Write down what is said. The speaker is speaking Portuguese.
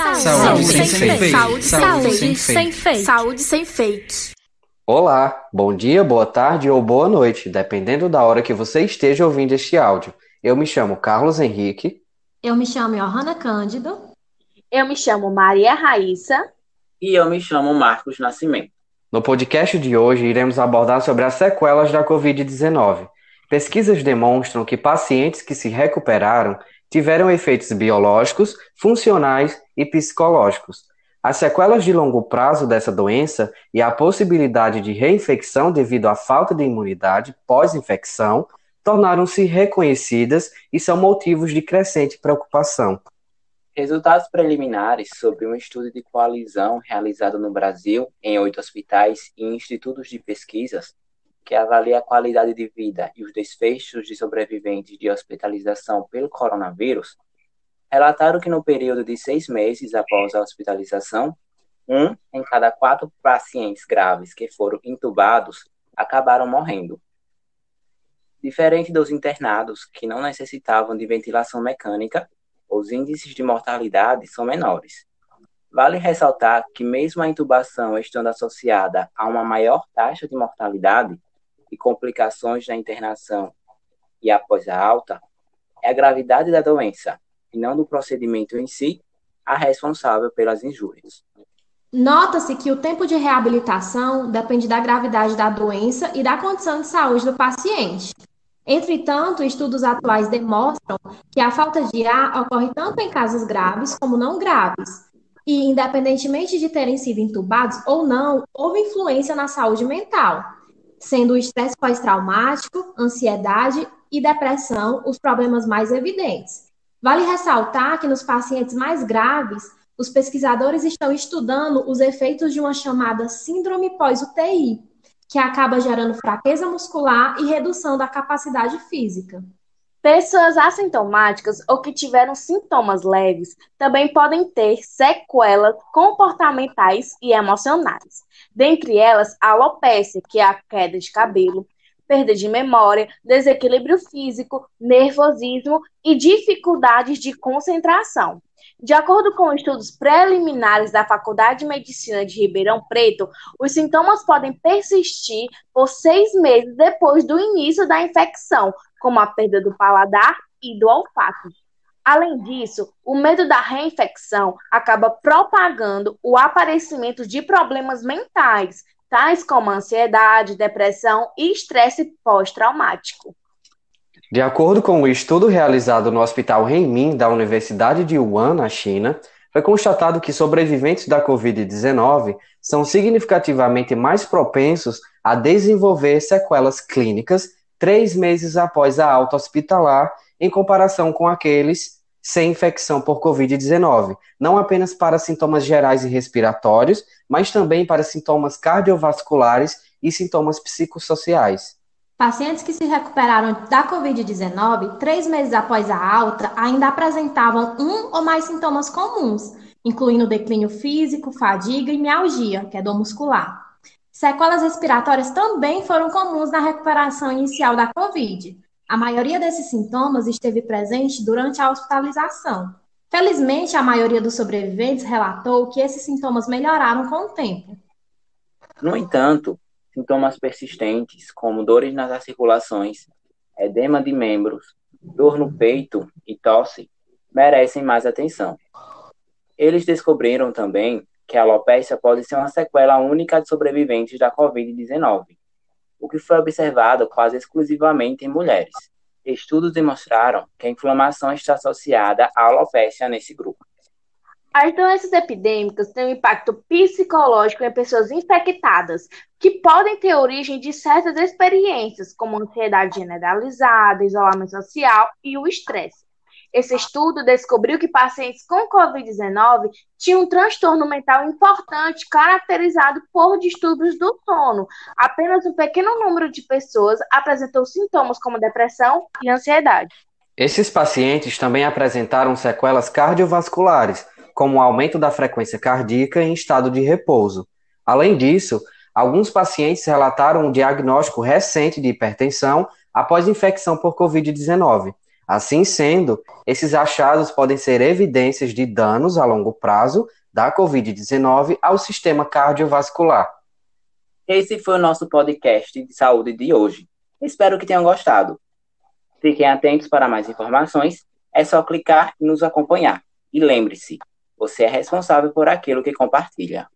Saúde, saúde sem, sem fake. Saúde, saúde sem, sem fake. Saúde sem fake. Olá, bom dia, boa tarde ou boa noite, dependendo da hora que você esteja ouvindo este áudio. Eu me chamo Carlos Henrique. Eu me chamo Johanna Cândido. Eu me chamo Maria Raíssa. E eu me chamo Marcos Nascimento. No podcast de hoje, iremos abordar sobre as sequelas da Covid-19. Pesquisas demonstram que pacientes que se recuperaram tiveram efeitos biológicos, funcionais e psicológicos. As sequelas de longo prazo dessa doença e a possibilidade de reinfecção devido à falta de imunidade pós-infecção tornaram-se reconhecidas e são motivos de crescente preocupação. Resultados preliminares sobre um estudo de coalizão realizado no Brasil em oito hospitais e institutos de pesquisas que avalia a qualidade de vida e os desfechos de sobreviventes de hospitalização pelo coronavírus, relataram que no período de seis meses após a hospitalização, um em cada quatro pacientes graves que foram intubados acabaram morrendo. Diferente dos internados, que não necessitavam de ventilação mecânica, os índices de mortalidade são menores. Vale ressaltar que, mesmo a intubação estando associada a uma maior taxa de mortalidade, e complicações da internação e após a alta, é a gravidade da doença, e não do procedimento em si, a responsável pelas injúrias. Nota-se que o tempo de reabilitação depende da gravidade da doença e da condição de saúde do paciente. Entretanto, estudos atuais demonstram que a falta de ar ocorre tanto em casos graves como não graves. E, independentemente de terem sido intubados ou não, houve influência na saúde mental sendo o estresse pós-traumático, ansiedade e depressão os problemas mais evidentes. Vale ressaltar que nos pacientes mais graves, os pesquisadores estão estudando os efeitos de uma chamada síndrome pós-UTI, que acaba gerando fraqueza muscular e redução da capacidade física. Pessoas assintomáticas ou que tiveram sintomas leves também podem ter sequelas comportamentais e emocionais. Dentre elas, a alopecia, que é a queda de cabelo, perda de memória, desequilíbrio físico, nervosismo e dificuldades de concentração. De acordo com estudos preliminares da Faculdade de Medicina de Ribeirão Preto, os sintomas podem persistir por seis meses depois do início da infecção, como a perda do paladar e do olfato. Além disso, o medo da reinfecção acaba propagando o aparecimento de problemas mentais, tais como ansiedade, depressão e estresse pós-traumático. De acordo com o um estudo realizado no Hospital Renmin da Universidade de Wuhan, na China, foi constatado que sobreviventes da Covid-19 são significativamente mais propensos a desenvolver sequelas clínicas três meses após a alta hospitalar, em comparação com aqueles sem infecção por Covid-19, não apenas para sintomas gerais e respiratórios, mas também para sintomas cardiovasculares e sintomas psicossociais. Pacientes que se recuperaram da Covid-19 três meses após a alta ainda apresentavam um ou mais sintomas comuns, incluindo declínio físico, fadiga e mialgia, que é dor muscular. Sequelas respiratórias também foram comuns na recuperação inicial da Covid. A maioria desses sintomas esteve presente durante a hospitalização. Felizmente, a maioria dos sobreviventes relatou que esses sintomas melhoraram com o tempo. No entanto, sintomas persistentes, como dores nas articulações, edema de membros, dor no peito e tosse, merecem mais atenção. Eles descobriram também que a alopecia pode ser uma sequela única de sobreviventes da Covid-19, o que foi observado quase exclusivamente em mulheres. Estudos demonstraram que a inflamação está associada à alopecia nesse grupo. As doenças epidêmicas têm um impacto psicológico em pessoas infectadas, que podem ter origem de certas experiências, como ansiedade generalizada, isolamento social e o estresse. Esse estudo descobriu que pacientes com Covid-19 tinham um transtorno mental importante caracterizado por distúrbios do sono. Apenas um pequeno número de pessoas apresentou sintomas como depressão e ansiedade. Esses pacientes também apresentaram sequelas cardiovasculares, como aumento da frequência cardíaca em estado de repouso. Além disso, alguns pacientes relataram um diagnóstico recente de hipertensão após infecção por Covid-19 Assim sendo, esses achados podem ser evidências de danos a longo prazo da Covid-19 ao sistema cardiovascular. Esse foi o nosso podcast de saúde de hoje. Espero que tenham gostado. Fiquem atentos para mais informações. É só clicar e nos acompanhar. E lembre-se, você é responsável por aquilo que compartilha.